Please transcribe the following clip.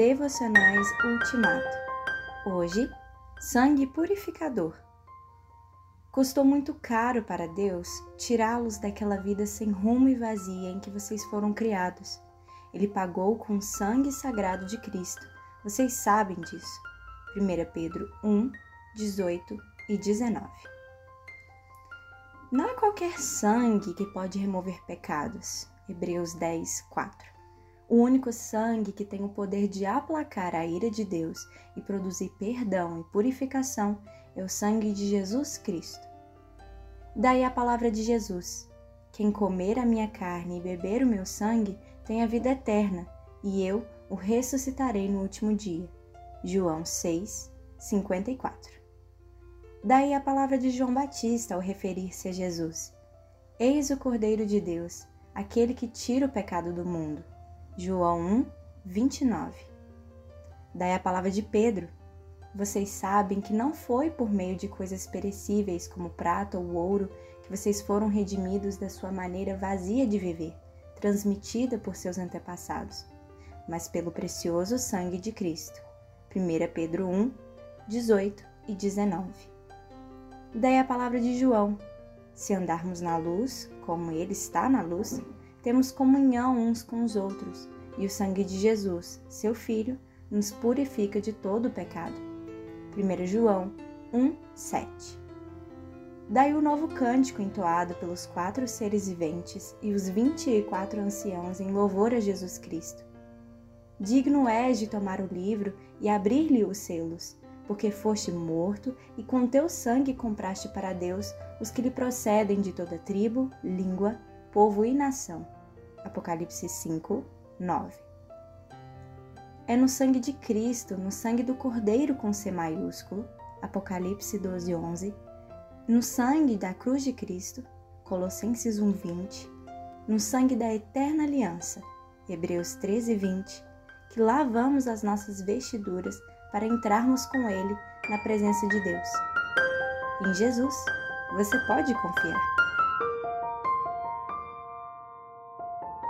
Devocionais Ultimato. Hoje, sangue purificador. Custou muito caro para Deus tirá-los daquela vida sem rumo e vazia em que vocês foram criados. Ele pagou com o sangue sagrado de Cristo. Vocês sabem disso. 1 Pedro 1, 18 e 19. Não é qualquer sangue que pode remover pecados. Hebreus 10, 4. O único sangue que tem o poder de aplacar a ira de Deus e produzir perdão e purificação é o sangue de Jesus Cristo. Daí a palavra de Jesus: Quem comer a minha carne e beber o meu sangue tem a vida eterna, e eu o ressuscitarei no último dia. João 6, 54. Daí a palavra de João Batista ao referir-se a Jesus: Eis o Cordeiro de Deus, aquele que tira o pecado do mundo. João 1, 29. Daí a palavra de Pedro. Vocês sabem que não foi por meio de coisas perecíveis como prata ou ouro que vocês foram redimidos da sua maneira vazia de viver, transmitida por seus antepassados, mas pelo precioso sangue de Cristo. 1 Pedro 1, 18 e 19. Daí a palavra de João. Se andarmos na luz, como ele está na luz, temos comunhão uns com os outros, e o sangue de Jesus, seu Filho, nos purifica de todo o pecado. 1 João 1, 7 Daí o novo cântico entoado pelos quatro seres viventes e os vinte e quatro anciãos em louvor a Jesus Cristo. Digno és de tomar o livro e abrir-lhe os selos, porque foste morto e com teu sangue compraste para Deus os que lhe procedem de toda tribo, língua, povo e nação. Apocalipse 5, 9. É no sangue de Cristo, no sangue do Cordeiro com C maiúsculo, Apocalipse 12, 11, no sangue da cruz de Cristo, Colossenses 1, 20, no sangue da eterna aliança, Hebreus 13, 20, que lavamos as nossas vestiduras para entrarmos com Ele na presença de Deus. Em Jesus, você pode confiar.